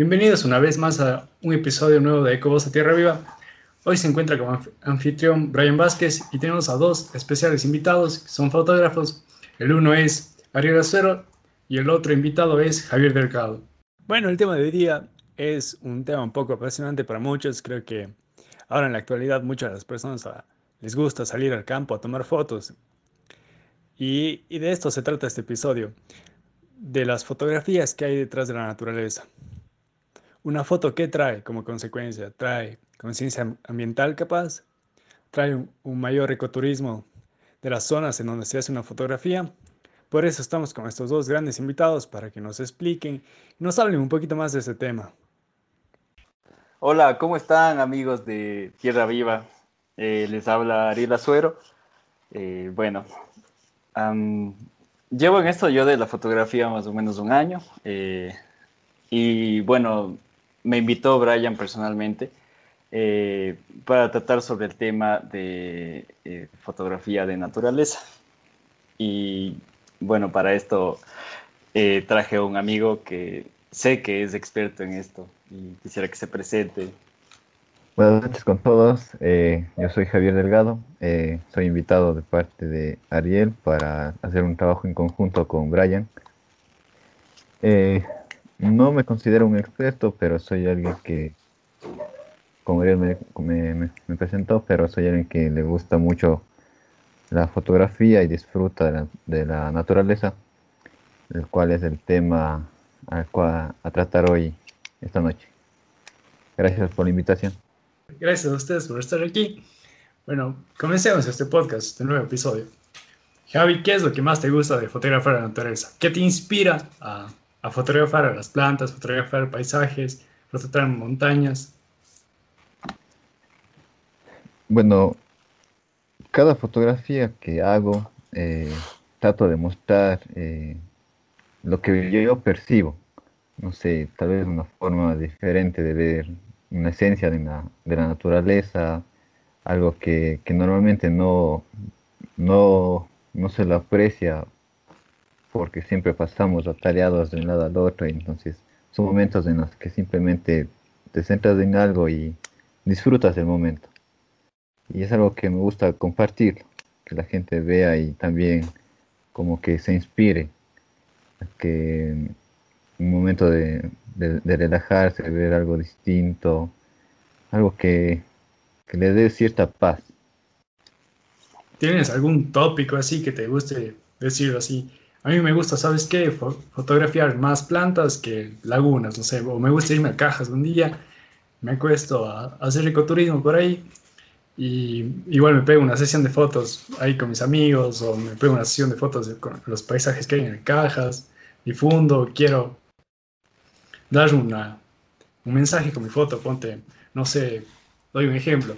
Bienvenidos una vez más a un episodio nuevo de Ecovoz a Tierra Viva. Hoy se encuentra como anfitrión Brian Vázquez y tenemos a dos especiales invitados que son fotógrafos. El uno es Ariel Acero y el otro invitado es Javier Delgado. Bueno, el tema de hoy día es un tema un poco apasionante para muchos. Creo que ahora en la actualidad muchas de las personas ah, les gusta salir al campo a tomar fotos. Y, y de esto se trata este episodio de las fotografías que hay detrás de la naturaleza. Una foto que trae como consecuencia, trae conciencia ambiental capaz, trae un, mayor ecoturismo de las zonas en donde se hace una fotografía. Por eso estamos con estos dos grandes invitados para que nos expliquen y nos hablen un poquito más de este tema. Hola, ¿cómo están amigos de Tierra Viva? Eh, les habla Ariel Azuero. Eh, bueno, Llevo en esto yo de la fotografía más o menos un año. Eh, y bueno, me invitó Brian personalmente eh, para tratar sobre el tema de eh, fotografía de naturaleza. Y bueno, para esto traje a un amigo que sé que es experto en esto y quisiera que se presente Buenas noches con todos. Eh, yo soy Javier Delgado. Eh, soy invitado de parte de Ariel para hacer un trabajo en conjunto con Brian. Eh, no me considero un experto, pero soy alguien que, como Ariel me, presentó, pero soy alguien que le gusta mucho la fotografía y disfruta de la, naturaleza, el cual es el tema al cual a tratar hoy, esta noche. Gracias por la invitación. Gracias a ustedes por estar aquí. Bueno, comencemos este podcast, este nuevo episodio. Javi, ¿qué es lo que más te gusta de fotografar la naturaleza? ¿Qué te inspira a, a fotografar a las plantas, fotografar paisajes, fotografar montañas? Bueno, cada fotografía que hago eh, trato de mostrar eh, lo que yo percibo. No sé, tal vez una forma diferente de ver una esencia de la, de la naturaleza, algo que, normalmente no, no, no, se lo aprecia porque siempre pasamos atareados de un lado al otro, y entonces son momentos en los que simplemente te centras en algo y disfrutas del momento. Y es algo que me gusta compartir, que la gente vea y también como que se inspire, que un momento de, de, relajarse, de ver algo distinto, algo que, le dé cierta paz. ¿Tienes algún tópico así que te guste decir así? A mí me gusta, ¿sabes qué? fotografiar más plantas que lagunas, no sé, o me gusta irme a cajas un día, me acuesto a, hacer ecoturismo por ahí y igual me pego una sesión de fotos ahí con mis amigos o me pego una sesión de fotos de los paisajes que hay en cajas, difundo, quiero dar una, un mensaje con mi foto, ponte, no sé, doy un ejemplo.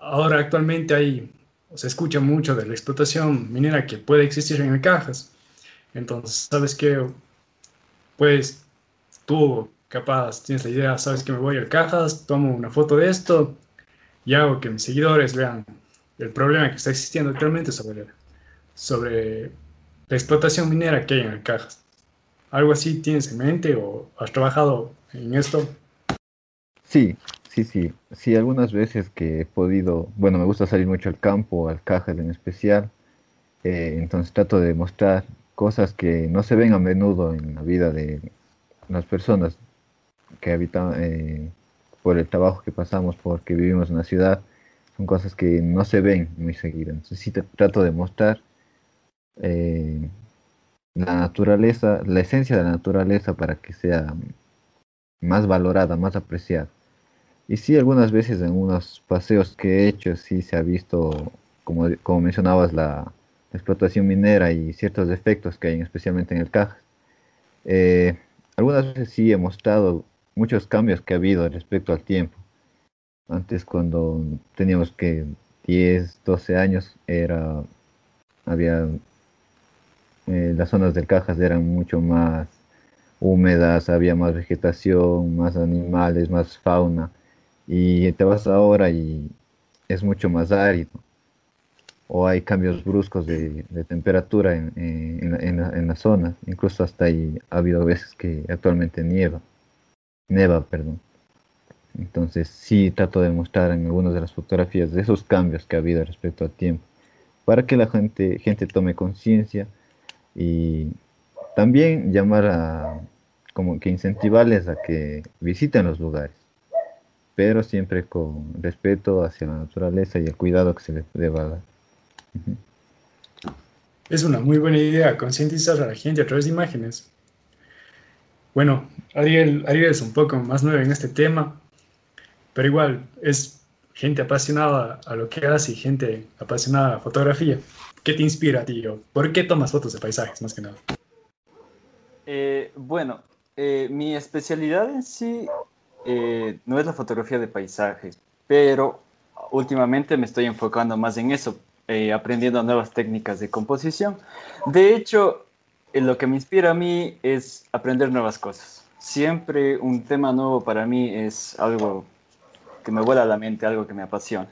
Ahora actualmente hay, se escucha mucho de la explotación minera que puede existir en cajas. Entonces, ¿sabes qué? Pues tú capaz tienes la idea, sabes que me voy a cajas, tomo una foto de esto y hago que mis seguidores vean el problema que está existiendo actualmente sobre, sobre la explotación minera que hay en cajas. ¿Algo así tienes en mente o has trabajado en esto? Sí, sí, sí. Sí, algunas veces que he podido, bueno, me gusta salir mucho al campo, al cajas en especial, eh, entonces trato de mostrar cosas que no se ven a menudo en la vida de las personas que habitan eh, por el trabajo que pasamos, porque vivimos en la ciudad, son cosas que no se ven muy seguido. Entonces sí trato de mostrar eh, la naturaleza, la esencia de la naturaleza para que sea más valorada, más apreciada. Y sí, algunas veces en unos paseos que he hecho, sí se ha visto, como, como mencionabas, la, explotación minera y ciertos defectos que hay, especialmente en el Cajas. Eh, algunas veces sí he mostrado muchos cambios que ha habido respecto al tiempo. Antes cuando teníamos que 10, 12 años, era, había eh, las zonas del Cajas eran mucho más húmedas, había más vegetación, más animales, más fauna. Y te vas ahora y es mucho más árido. O hay cambios bruscos de, temperatura en, en, la, zona. Incluso hasta ahí ha habido veces que actualmente nieva. Neva, perdón. Entonces sí trato de mostrar en algunas de las fotografías esos cambios que ha habido respecto al tiempo, para que la gente, gente tome conciencia y también llamar a, como que incentivarles a que visiten los lugares, pero siempre con respeto hacia la naturaleza y el cuidado que se les deba dar. Es una muy buena idea concientizar a la gente a través de imágenes. Bueno, Ariel, Ariel es un poco más nuevo en este tema, pero igual es gente apasionada a lo que hace y gente apasionada a la fotografía. ¿Qué te inspira, tío? ¿Por qué tomas fotos de paisajes, más que nada? Eh, bueno, eh, mi especialidad en sí eh, no es la fotografía de paisajes, pero últimamente me estoy enfocando más en eso, aprendiendo nuevas técnicas de composición. De hecho, lo que me inspira a mí es aprender nuevas cosas. Siempre un tema nuevo para mí es algo que me vuela a la mente, algo que me apasiona.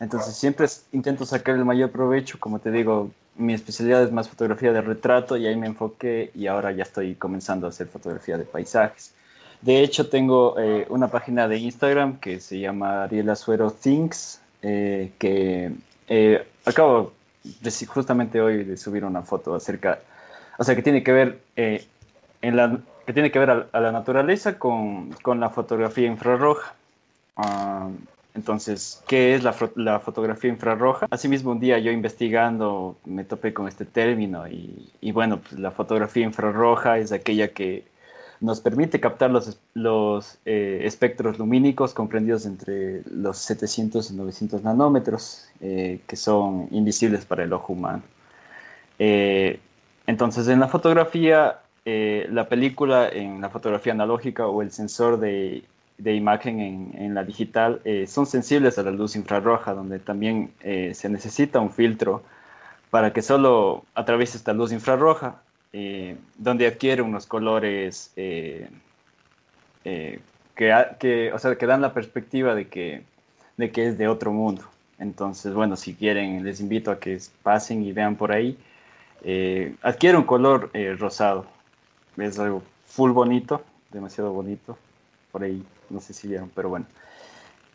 Entonces siempre intento sacar el mayor provecho, como te digo, mi especialidad es más fotografía de retrato y ahí me enfoqué y ahora ya estoy comenzando a hacer fotografía de paisajes. De hecho, tengo eh, una página de Instagram que se llama Ariel Azuero Things, eh, que eh, acabo de, justamente hoy de subir una foto acerca, o sea, que tiene que ver, en la, que tiene que ver a, la naturaleza con, con la fotografía infrarroja. Ah, entonces, ¿qué es la, fotografía infrarroja? Asimismo, un día yo investigando me topé con este término y, bueno, pues la fotografía infrarroja es aquella que nos permite captar los, los eh, espectros lumínicos comprendidos entre los 700 y 900 nanómetros, eh, que son invisibles para el ojo humano. Eh, entonces, en la fotografía, la película en la fotografía analógica o el sensor de de imagen en, la digital eh, son sensibles a la luz infrarroja, donde también eh, se necesita un filtro para que solo a través de esta luz infrarroja, eh, donde adquiere unos colores que, que, o sea, que dan la perspectiva de que, de que es de otro mundo. Entonces, bueno, si quieren, les invito a que pasen y vean por ahí. adquiere un color rosado. Es algo full bonito, demasiado bonito. Por ahí no sé si vieron, pero bueno.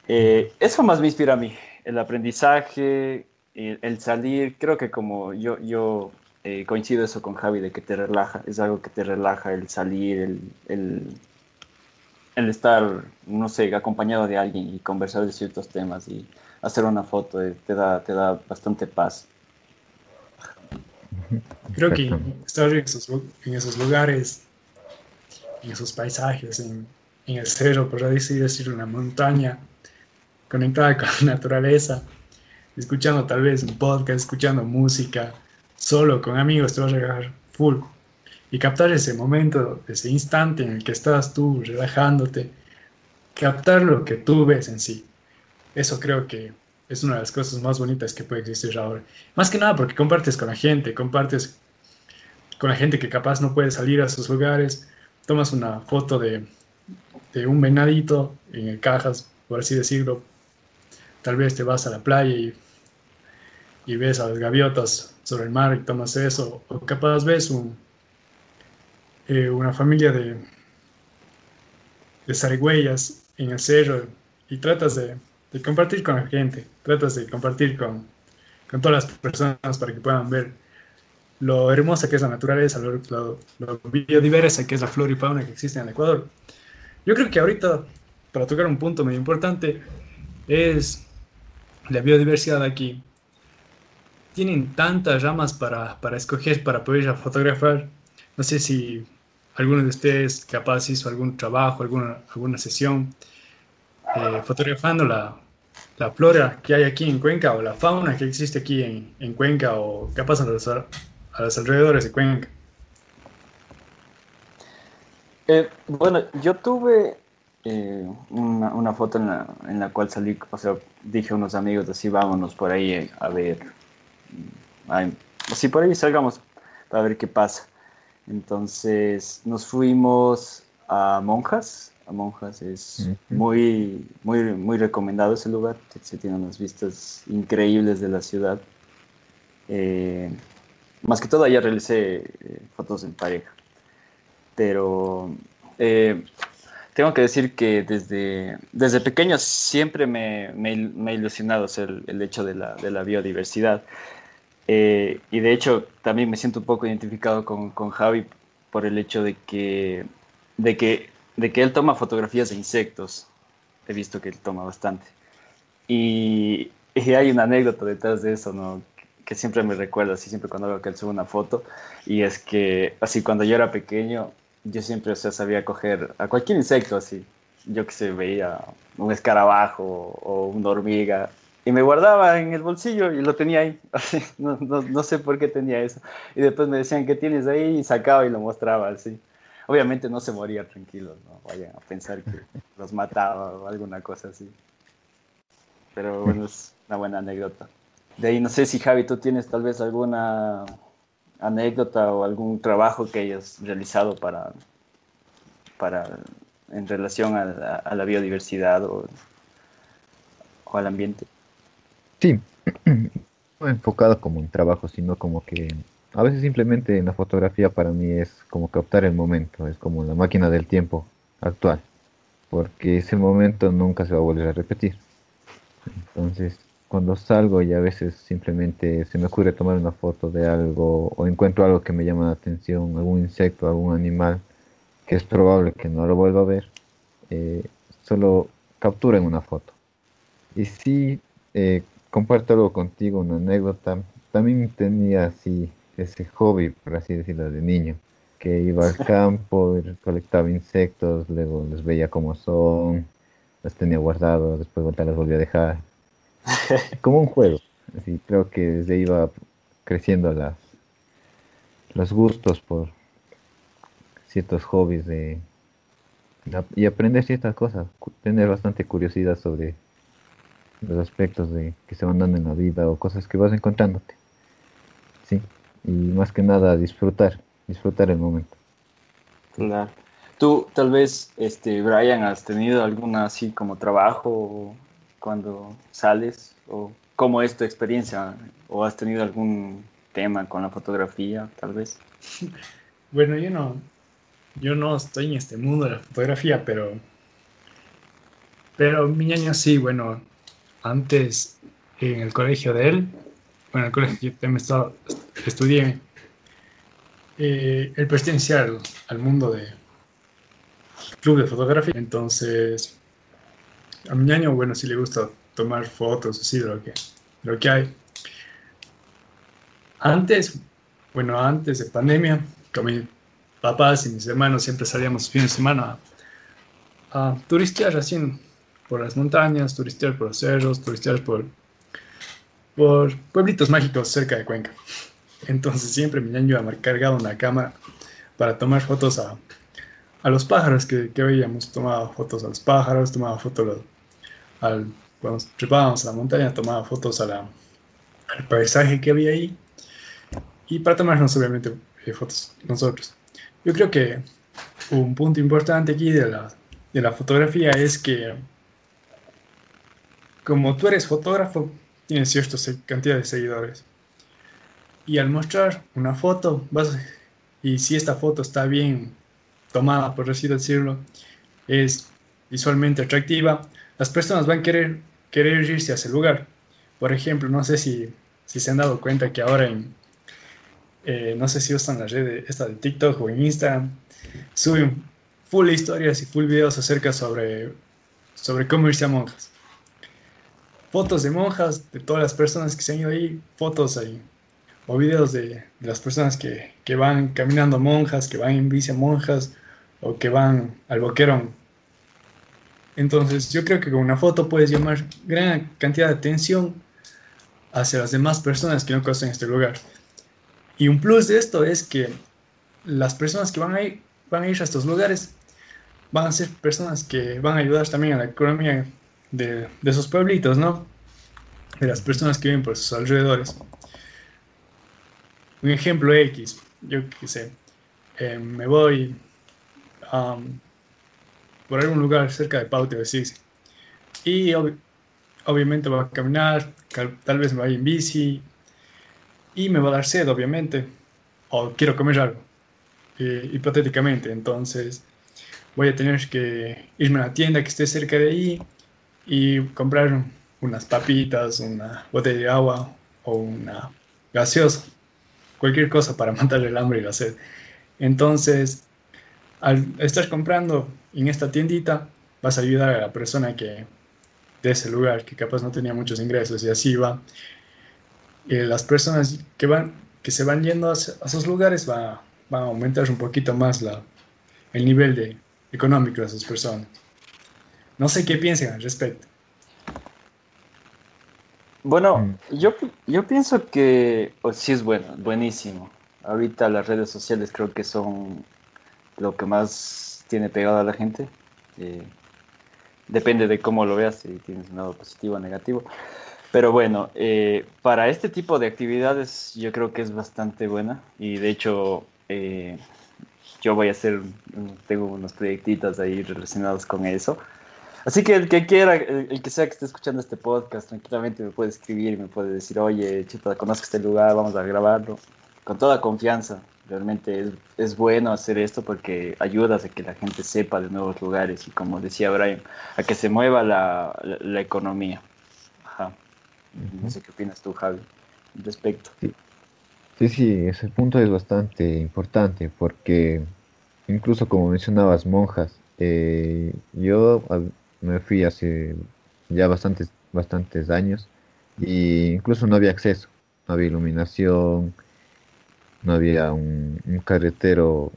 Eh, eso más me inspira a mí, el aprendizaje, el, salir, creo que como yo, yo eh, coincido eso con Javi de que te relaja, es algo que te relaja el salir, el, el, el, estar, no sé, acompañado de alguien y conversar de ciertos temas y hacer una foto, eh, te, da, te da bastante paz. Creo que estar en esos, en esos lugares, en esos paisajes, en, en el cerro, por así decir, una montaña conectada con la naturaleza, escuchando tal vez un podcast, escuchando música, solo con amigos, te vas a llegar full. Y captar ese momento, ese instante en el que estás tú relajándote, captar lo que tú ves en sí. Eso creo que es una de las cosas más bonitas que puede existir ahora. Más que nada porque compartes con la gente, compartes con la gente que capaz no puede salir a sus lugares, tomas una foto de de un venadito en cajas, por así decirlo. Tal vez te vas a la playa y, y ves a las gaviotas sobre el mar y tomas eso, o capaz ves un, eh, una familia de, de zarigüeyas en el cerro y tratas de, de, compartir con la gente, tratas de compartir con, con, todas las personas para que puedan ver lo hermosa que es la naturaleza, lo, lo, lo biodiversa que es la flora y fauna que existe en el Ecuador. Yo creo que ahorita, para tocar un punto muy importante, es la biodiversidad aquí. Tienen tantas ramas para, para escoger, para poder fotografiar. No sé si alguno de ustedes capaz hizo algún trabajo, alguna, alguna sesión eh, fotografando la, la, flora que hay aquí en Cuenca o la fauna que existe aquí en, en Cuenca o capaz a los, a los alrededores de Cuenca. Eh, bueno, yo tuve eh, una, una, foto en la, en la, cual salí, o sea, dije a unos amigos así, vámonos por ahí eh, a ver, así por ahí salgamos para ver qué pasa. Entonces nos fuimos a Monjas, a Monjas es muy, muy, muy recomendado ese lugar, se tiene unas vistas increíbles de la ciudad. más que todo allá realicé fotos en pareja pero eh, tengo que decir que desde, desde pequeño siempre me, me, ha ilusionado el, el hecho de la, de la biodiversidad. Eh, y de hecho también me siento un poco identificado con, con, Javi por el hecho de que, de, que, de que él toma fotografías de insectos. He visto que él toma bastante. Y, hay una anécdota detrás de eso, ¿no? que siempre me recuerda, así siempre cuando veo que él sube una foto, y es que así cuando yo era pequeño, yo siempre, o sea, sabía coger a cualquier insecto así. Yo que se veía un escarabajo o una hormiga y me guardaba en el bolsillo y lo tenía ahí. Así, no, no, no, sé por qué tenía eso. Y después me decían, ¿qué tienes ahí? Y sacaba y lo mostraba así. Obviamente no se moría tranquilo, no vayan a pensar que los mataba o alguna cosa así. Pero bueno, es una buena anécdota. De ahí no sé si Javi, tú tienes tal vez alguna anécdota o algún trabajo que hayas realizado para, para en relación a la, a la biodiversidad o, o, al ambiente. Sí, no enfocado como un trabajo, sino como que a veces simplemente en la fotografía para mí es como captar el momento, es como la máquina del tiempo actual, porque ese momento nunca se va a volver a repetir. Entonces, cuando salgo y a veces simplemente se me ocurre tomar una foto de algo o encuentro algo que me llama la atención, algún insecto, algún animal, que es probable que no lo vuelva a ver, eh, solo captura en una foto. Y si eh, comparto algo contigo, una anécdota, también tenía así ese hobby, por así decirlo, de niño, que iba al campo, y colectaba insectos, luego los veía como son, los tenía guardados, después las volvía a dejar como un juego. Así, creo que desde iba creciendo las, los gustos por ciertos hobbies de, y aprender ciertas cosas, tener bastante curiosidad sobre los aspectos de que se van dando en la vida o cosas que vas encontrándote. Sí, y más que nada disfrutar, disfrutar el momento. Claro. Tú, tal vez, este, Brian, has tenido alguna así como trabajo cuando sales? ¿O cómo es tu experiencia? ¿O has tenido algún tema con la fotografía, tal vez? Bueno, yo no, yo no estoy en este mundo de la fotografía, pero, pero mi año sí, bueno, antes en el colegio de él, bueno, el colegio que también estaba, estudié, eh, él pertenecía al, mundo de club de fotografía, entonces a mi año, bueno, sí le gusta tomar fotos, así de lo que, lo que hay. Antes, bueno, antes de pandemia, con mis papás y mis hermanos siempre salíamos fin de semana a, a turistear así por las montañas, turistear por los cerros, turistear por, por pueblitos mágicos cerca de Cuenca. Entonces siempre mi año iba cargado una cámara para tomar fotos a, a los pájaros que, que, veíamos. Tomaba fotos a los pájaros, tomaba fotos al, cuando trepábamos a la montaña, tomaba fotos a la, al paisaje que había ahí y para tomarnos obviamente eh, fotos nosotros. Yo creo que un punto importante aquí de la, de la fotografía es que como tú eres fotógrafo, tienes cierta cantidad de seguidores. Y al mostrar una foto, vas, y si esta foto está bien tomada, por así decirlo, es visualmente atractiva, las personas van a querer, querer irse a ese lugar. Por ejemplo, no sé si, si se han dado cuenta que ahora en, eh, no sé si usan la red esta de TikTok o en Instagram, suben full historias y full videos acerca sobre, sobre cómo irse a monjas. Fotos de monjas, de todas las personas que se han ido ahí, fotos ahí, o videos de, de las personas que, que, van caminando monjas, que van en bici a monjas, o que van al boquerón entonces yo creo que con una foto puedes llamar gran cantidad de atención hacia las demás personas que no conocen este lugar. Y un plus de esto es que las personas que van a ir, van a, ir a estos lugares van a ser personas que van a ayudar también a la economía de, de esos pueblitos, ¿no? De las personas que viven por sus alrededores. Un ejemplo X, yo qué sé, eh, me voy a por algún lugar cerca de Paute o Y obviamente va a caminar, tal vez me vaya en bici y me va a dar sed, obviamente, o quiero comer algo, eh, hipotéticamente. Entonces, voy a tener que irme a una tienda que esté cerca de ahí y comprar unas papitas, una botella de agua o una gaseosa, cualquier cosa para matar el hambre y la sed. Entonces, al estar comprando en esta tiendita, vas a ayudar a la persona que de ese lugar, que capaz no tenía muchos ingresos y así va. Y las personas que van, que se van yendo a, esos lugares va, va, a aumentar un poquito más la, el nivel de, económico de esas personas. No sé qué piensan al respecto. Bueno, mm. yo, yo pienso que pues, sí es bueno, buenísimo. Ahorita las redes sociales creo que son lo que más tiene pegado a la gente. Eh, depende de cómo lo veas, si tienes un lado positivo o negativo. Pero bueno, eh, para este tipo de actividades yo creo que es bastante buena y de hecho eh, yo voy a hacer, tengo unos proyectitos ahí relacionados con eso. Así que el que quiera, el, que sea que esté escuchando este podcast, tranquilamente me puede escribir, me puede decir, oye, chita, conozco este lugar, vamos a grabarlo. Con toda confianza. Realmente es, es, bueno hacer esto porque ayuda a que la gente sepa de nuevos lugares y como decía Brian, a que se mueva la, la, economía. Ajá. No sé qué opinas tú, Javi, al respecto. Sí. sí, sí, ese punto es bastante importante porque incluso como mencionabas, monjas, eh, yo me fui hace ya bastantes, bastantes años y incluso no había acceso, no había iluminación, no había un, carretero,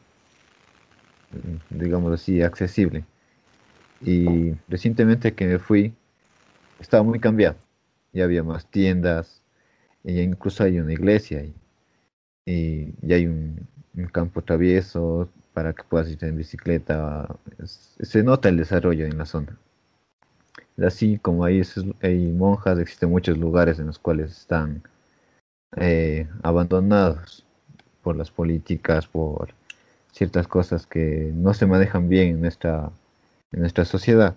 digamos así, accesible. Y recientemente que me fui, estaba muy cambiado. Ya había más tiendas, y incluso hay una iglesia y, y hay un campo travieso para que puedas ir en bicicleta. Se nota el desarrollo en la zona. Así como hay, hay monjas, existen muchos lugares en los cuales están eh, abandonados por las políticas, por ciertas cosas que no se manejan bien en nuestra, en nuestra sociedad.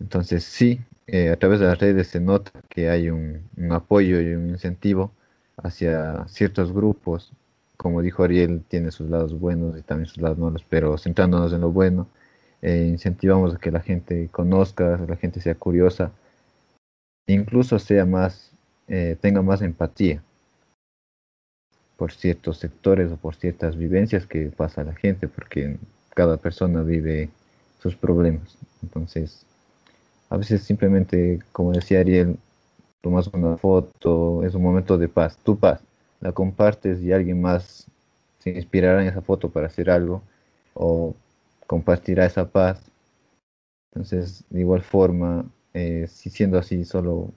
Entonces sí, eh, a través de las redes se nota que hay un, apoyo y un incentivo hacia ciertos grupos. Como dijo Ariel, tiene sus lados buenos y también sus lados malos, pero centrándonos en lo bueno, eh, incentivamos a que la gente conozca, la gente sea curiosa, incluso sea más, eh, tenga más empatía por ciertos sectores o por ciertas vivencias que pasa la gente, porque cada persona vive sus problemas. Entonces, a veces simplemente, como decía Ariel, tomas una foto, es un momento de paz, tu paz, la compartes y alguien más se inspirará en esa foto para hacer algo o compartirá esa paz. Entonces, de igual forma, eh, si siendo así solo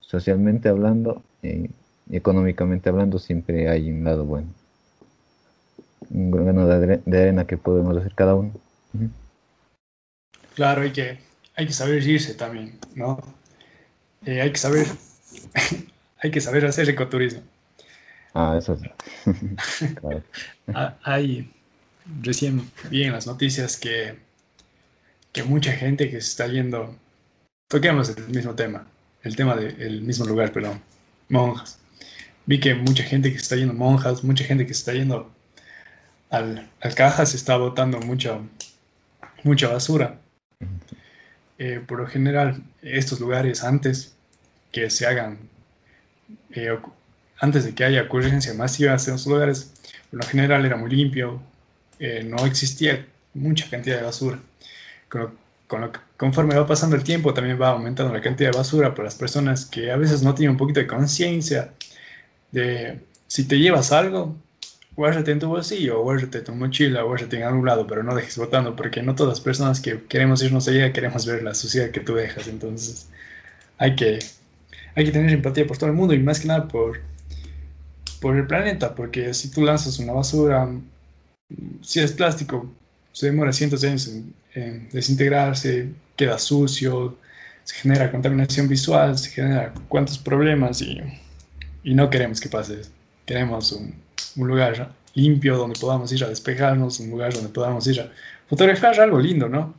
socialmente hablando, eh, económicamente hablando, siempre hay un lado bueno. Un grano de, arena que podemos hacer cada uno. Claro, hay que, hay que saber irse también, ¿no? Eh, hay que saber, hay que saber hacer ecoturismo. Ah, eso sí. claro. Ah, hay, recién vi en las noticias que, que mucha gente que se está yendo, toquemos el mismo tema, el tema del mismo lugar, perdón, monjas. Vi que mucha gente que está yendo monjas, mucha gente que está yendo al, al caja se está botando mucha, mucha basura. Eh, por lo general, estos lugares antes que se hagan, eh, antes de que haya ocurrencia masiva en estos lugares, por lo general era muy limpio, eh, no existía mucha cantidad de basura. conforme va pasando el tiempo, también va aumentando la cantidad de basura por las personas que a veces no tienen un poquito de conciencia de si te llevas algo, guárdate en tu bolsillo, guárdate en tu mochila, guárdate en algún lado, pero no dejes botando, porque no todas las personas que queremos irnos allá queremos ver la suciedad que tú dejas. Entonces, hay que, hay que tener empatía por todo el mundo y más que nada por, por el planeta, porque si tú lanzas una basura si es plástico, se demora cientos de años en, desintegrarse, queda sucio, se genera contaminación visual, se genera cuantos problemas y, y no queremos que pase. Queremos un, un, lugar limpio donde podamos ir a despejarnos, un lugar donde podamos ir a fotografiar algo lindo, ¿no?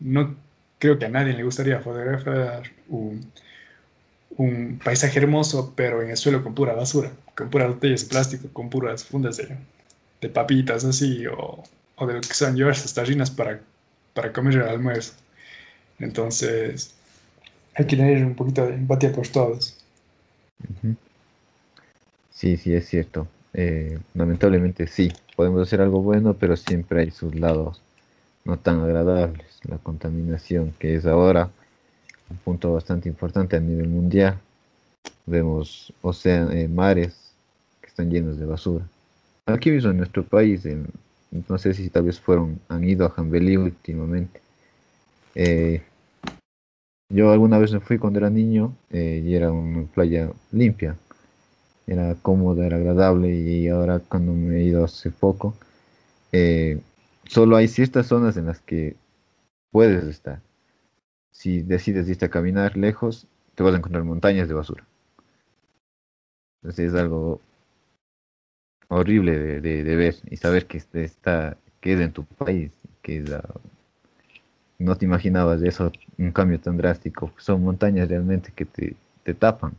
No creo que a nadie le gustaría fotografiar un, un paisaje hermoso, pero en el suelo con pura basura, con puras botellas de plástico, con puras fundas de, de papitas así o, o de lo que son llevarse estas rinas para, para comer el almuerzo. Entonces, hay que tener un poquito de empatía por todos. Sí, sí, es cierto. Eh, lamentablemente sí, podemos hacer algo bueno, pero siempre hay sus lados no tan agradables. La contaminación, que es ahora un punto bastante importante a nivel mundial. Vemos océanos, eh, mares que están llenos de basura. Aquí mismo en nuestro país, no sé si tal vez fueron, han ido a Jambelí últimamente. Eh, yo alguna vez me fui cuando era niño eh, y era una playa limpia, era cómoda, era agradable y ahora cuando me he ido hace poco, eh, solo hay ciertas zonas en las que puedes estar. Si decides irte a caminar lejos, te vas a encontrar montañas de basura. Entonces es algo horrible de, de, ver y saber que está que es en tu país, que no te imaginabas de eso, un cambio tan drástico. Son montañas realmente que te, te tapan,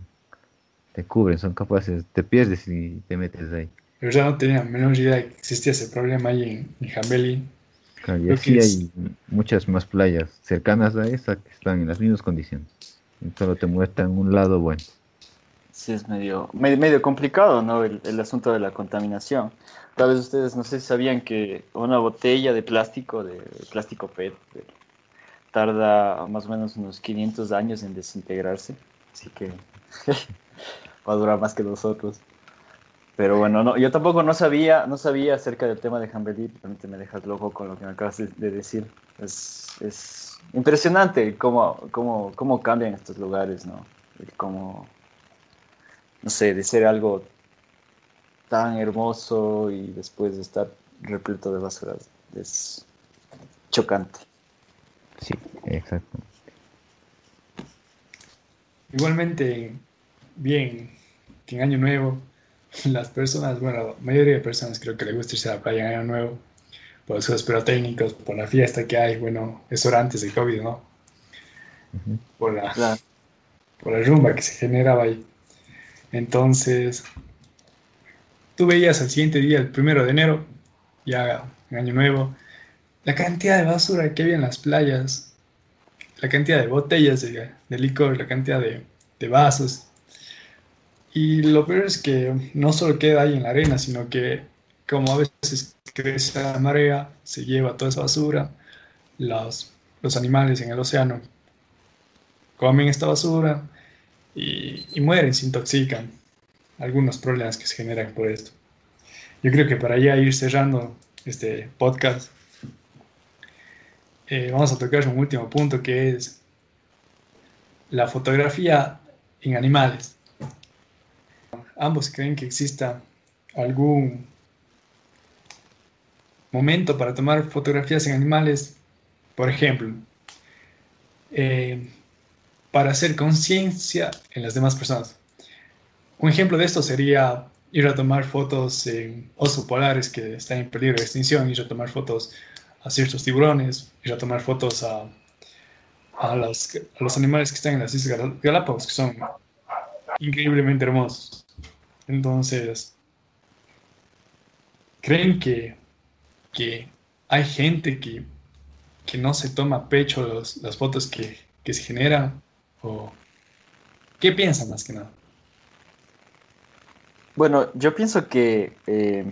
te cubren, son capaces, te pierdes y te metes ahí. Pero ya no tenía menos idea de que existía ese problema ahí en, en Jambeli. y así hay muchas más playas cercanas a esa que están en las mismas condiciones. Y solo te muestran un lado bueno. Sí, es medio, medio, complicado, ¿no? El, el, asunto de la contaminación. Tal vez ustedes, no sé si sabían que una botella de plástico, de, plástico PET, tarda más o menos unos 500 años en desintegrarse, así que va a durar más que nosotros. Pero bueno, no, yo tampoco no sabía, no sabía acerca del tema de Jambelí, realmente me dejas loco con lo que me acabas de decir. Es, es impresionante cómo, cómo, cómo, cambian estos lugares, ¿no? Cómo, no sé, de ser algo tan hermoso y después de estar repleto de basura, es chocante. Sí, exacto. Igualmente, bien, que en Año Nuevo, las personas, bueno, la mayoría de personas creo que le gusta irse a la playa en Año Nuevo, por los juegos técnicos, por la fiesta que hay, bueno, eso era antes del COVID, ¿no? por, la, por la rumba que se generaba ahí. Entonces, tú veías al siguiente día, el primero de enero, ya en Año Nuevo, la cantidad de basura que había en las playas, la cantidad de botellas de, licor, la cantidad de, vasos. Y lo peor es que no solo queda ahí en la arena, sino que como a veces crece la marea, se lleva toda esa basura, los, los animales en el océano comen esta basura y, mueren, se intoxican. Algunos problemas que se generan por esto. Yo creo que para ya ir cerrando este podcast, eh, vamos a tocar un último punto que es la fotografía en animales. Ambos creen que exista algún momento para tomar fotografías en animales, por ejemplo, eh, para hacer conciencia en las demás personas. Un ejemplo de esto sería ir a tomar fotos en osos polares que están en peligro de extinción, ir a tomar fotos a ciertos tiburones, ir a tomar fotos a, a, los, a los animales que están en las Islas Galápagos, que son increíblemente hermosos. Entonces, ¿creen que, que hay gente que, que no se toma pecho los, las fotos que, que se generan? ¿O qué piensan más que nada? Bueno, yo pienso que eh,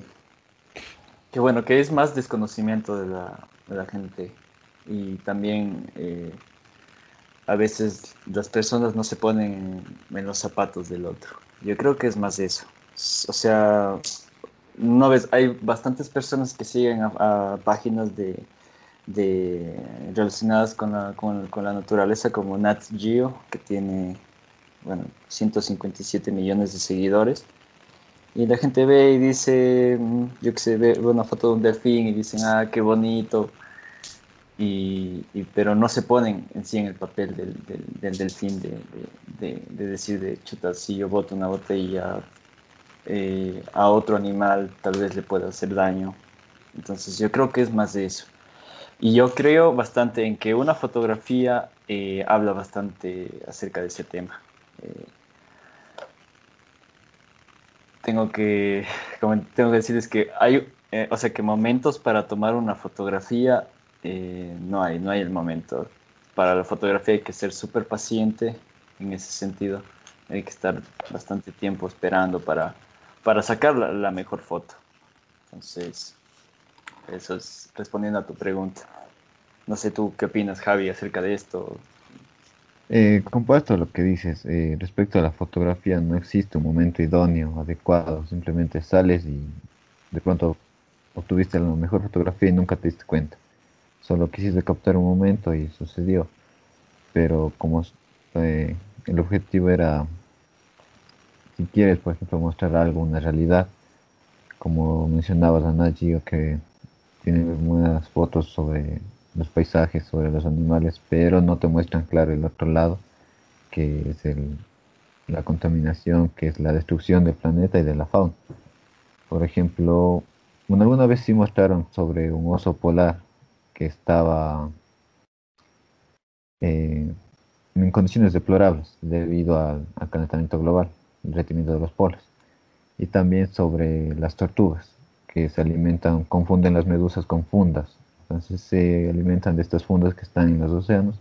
que bueno, que es más desconocimiento de la, de la gente y también eh, a veces las personas no se ponen en los zapatos del otro. Yo creo que es más eso. O sea, no ves, hay bastantes personas que siguen a, páginas de, de, relacionadas con la, con, la naturaleza como Nat Geo, que tiene bueno, 157 millones de seguidores y la gente ve y dice, mm, yo que sé, ve una foto de un delfín y dicen, ah, qué bonito. Y, pero no se ponen en sí en el papel del, del, delfín de, de, de, decir, de chuta, si yo boto una botella eh, a otro animal, tal vez le pueda hacer daño. Entonces yo creo que es más de eso. Y yo creo bastante en que una fotografía eh, habla bastante acerca de ese tema. Eh, tengo que, tengo que decirles que hay, eh, o sea, que momentos para tomar una fotografía, eh, no hay, no hay el momento. Para la fotografía hay que ser súper paciente en ese sentido. Hay que estar bastante tiempo esperando para, para sacar la, mejor foto. Entonces, eso es respondiendo a tu pregunta. No sé tú qué opinas, Javi, acerca de esto. Eh, compuesto lo que dices, eh, respecto a la fotografía, no existe un momento idóneo, adecuado, simplemente sales y de pronto obtuviste la mejor fotografía y nunca te diste cuenta. Solo quisiste captar un momento y sucedió. Pero como eh, el objetivo era, si quieres, por ejemplo, mostrar algo, una realidad, como mencionabas a que tiene buenas fotos sobre los paisajes, sobre los animales, pero no te muestran claro el otro lado, que es el, la contaminación, que es la destrucción del planeta y de la fauna. Por ejemplo, bueno, alguna vez sí mostraron sobre un oso polar que estaba eh, en condiciones deplorables debido al, calentamiento global, el retimiento de los polos. Y también sobre las tortugas, que se alimentan, confunden las medusas con fundas. Entonces se alimentan de estas fundas que están en los océanos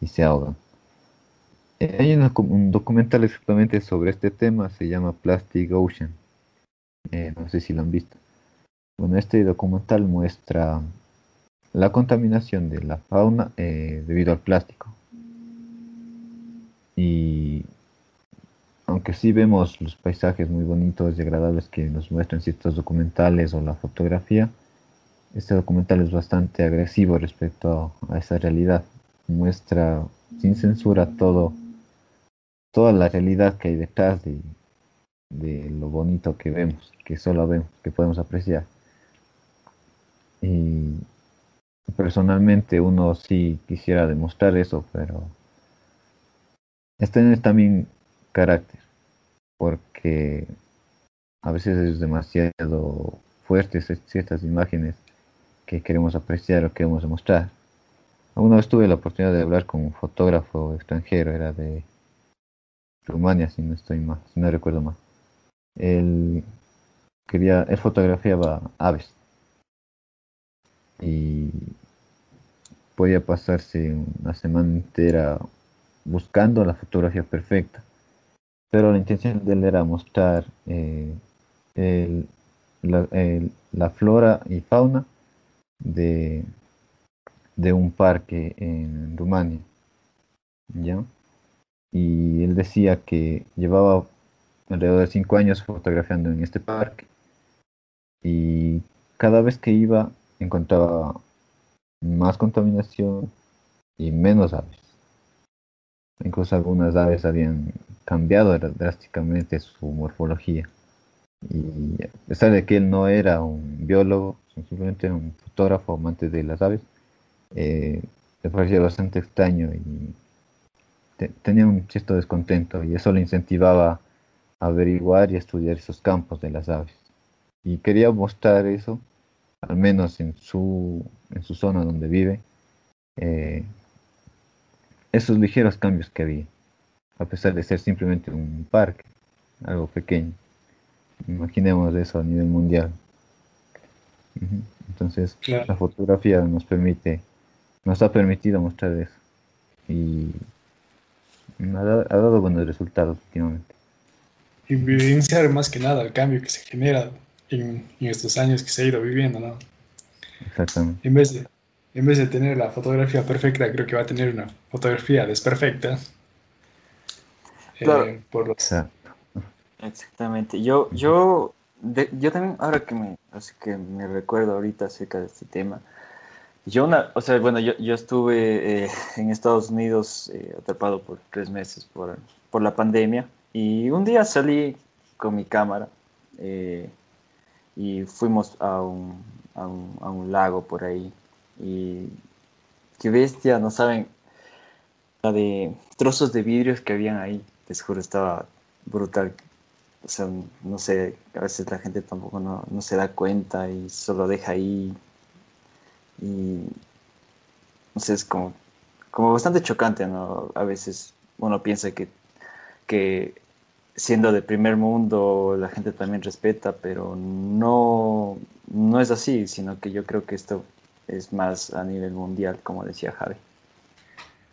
y se ahogan. Eh, hay un documental exactamente sobre este tema, se llama Plastic Ocean. Eh, no sé si lo han visto. Bueno, este documental muestra la contaminación de la fauna eh, debido al plástico. Y aunque sí vemos los paisajes muy bonitos y agradables que nos muestran ciertos documentales o la fotografía, este documental es bastante agresivo respecto a, esa realidad. Muestra sin censura todo, toda la realidad que hay detrás de, lo bonito que vemos, que solo vemos, que podemos apreciar. Y personalmente uno sí quisiera demostrar eso, pero es tener también carácter, porque a veces es demasiado fuertes ciertas imágenes que queremos apreciar o queremos demostrar. Una vez tuve la oportunidad de hablar con un fotógrafo extranjero, era de Rumania, si no estoy mal, si no recuerdo mal. Él quería, él fotografiaba aves y podía pasarse una semana entera buscando la fotografía perfecta. Pero la intención de él era mostrar eh, la, flora y fauna de, de un parque en Rumania. ¿ya? Y él decía que llevaba alrededor de cinco años fotografiando en este parque. Y cada vez que iba encontraba más contaminación y menos aves. Incluso algunas aves habían cambiado drásticamente su morfología. Y a pesar de que él no era un biólogo, simplemente un fotógrafo amante de las aves, eh, le parecía bastante extraño y tenía un cierto descontento y eso le incentivaba a averiguar y estudiar esos campos de las aves. Y quería mostrar eso al menos en su, en su zona donde vive, eh, esos ligeros cambios que había, a pesar de ser simplemente un parque, algo pequeño. Imaginemos eso a nivel mundial. Entonces, la fotografía nos permite, nos ha permitido mostrar eso. Y ha, dado, buenos resultados últimamente. Y evidenciar más que nada el cambio que se genera en, estos años que se ha ido viviendo, ¿no? Exactamente. En vez, de, en vez de tener la fotografía perfecta, creo que va a tener una fotografía desperfecta. Eh, por Exactamente. Yo, yo, yo también, ahora que me, así que me recuerdo ahorita acerca de este tema, yo, una, o sea, bueno, yo, yo estuve eh, en Estados Unidos eh, atrapado por tres meses por, por, la pandemia y un día salí con mi cámara eh, y fuimos a un, a un, a un, lago por ahí. Y qué bestia, no saben, la de trozos de vidrios que habían ahí, les juro, estaba brutal. O sea, no sé, a veces la gente tampoco no, no se da cuenta y solo deja ahí. Y no sé, es como, como bastante chocante, ¿no? A veces uno piensa que, que siendo de primer mundo, la gente también respeta, pero no, no es así, sino que yo creo que esto es más a nivel mundial, como decía Javi.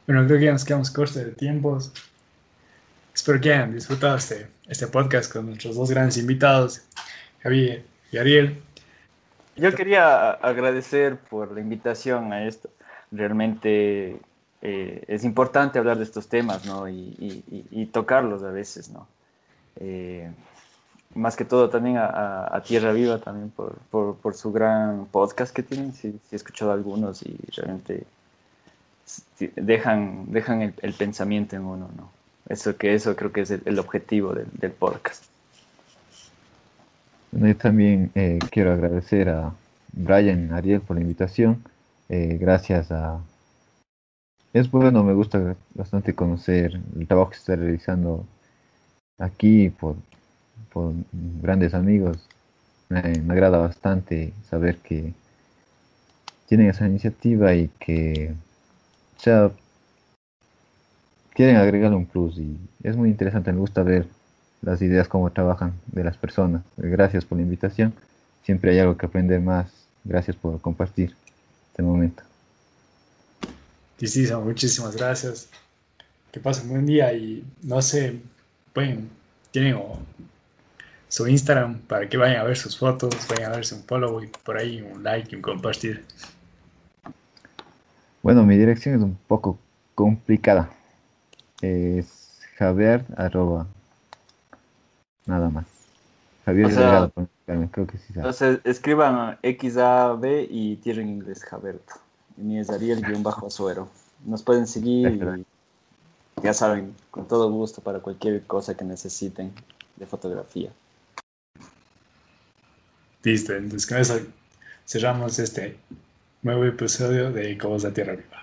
Bueno, creo que ya nos quedamos cortos de tiempos. Espero que hayan disfrutado este, este podcast con nuestros dos grandes invitados, Javi y Ariel. Yo quería agradecer por la invitación a esto. Realmente eh, es importante hablar de estos temas, ¿no? Y, tocarlos a veces, ¿no? Eh, más que todo también a, Tierra Viva, también por, su gran podcast que tienen, sí, he escuchado algunos y realmente dejan, dejan el, pensamiento en uno, ¿no? Eso, que eso creo que es el, objetivo del, podcast. yo también eh, quiero agradecer a Brian Ariel por la invitación. Eh, gracias a... Es bueno, me gusta bastante conocer el trabajo que está realizando aquí por, por grandes amigos. Me, agrada bastante saber que tienen esa iniciativa y que sea, quieren agregarle un plus y es muy interesante, me gusta ver las ideas, cómo trabajan de las personas. Gracias por la invitación, siempre hay algo que aprender más. Gracias por compartir este momento. Sí, muchísimas gracias. Que pasen buen día y no sé, pueden, tienen su Instagram para que vayan a ver sus fotos, vayan a verse un follow y por ahí un like y un compartir. Bueno, mi dirección es un poco complicada. Es Javier arroba. Nada más. Javier o creo que sí. Entonces escriban XAB y tienen inglés Jaberto. Mi es Ariel-Azuero. Nos pueden seguir y ya saben, con todo gusto para cualquier cosa que necesiten de fotografía. Listo, entonces con eso cerramos este nuevo episodio de Cobos de Tierra Viva.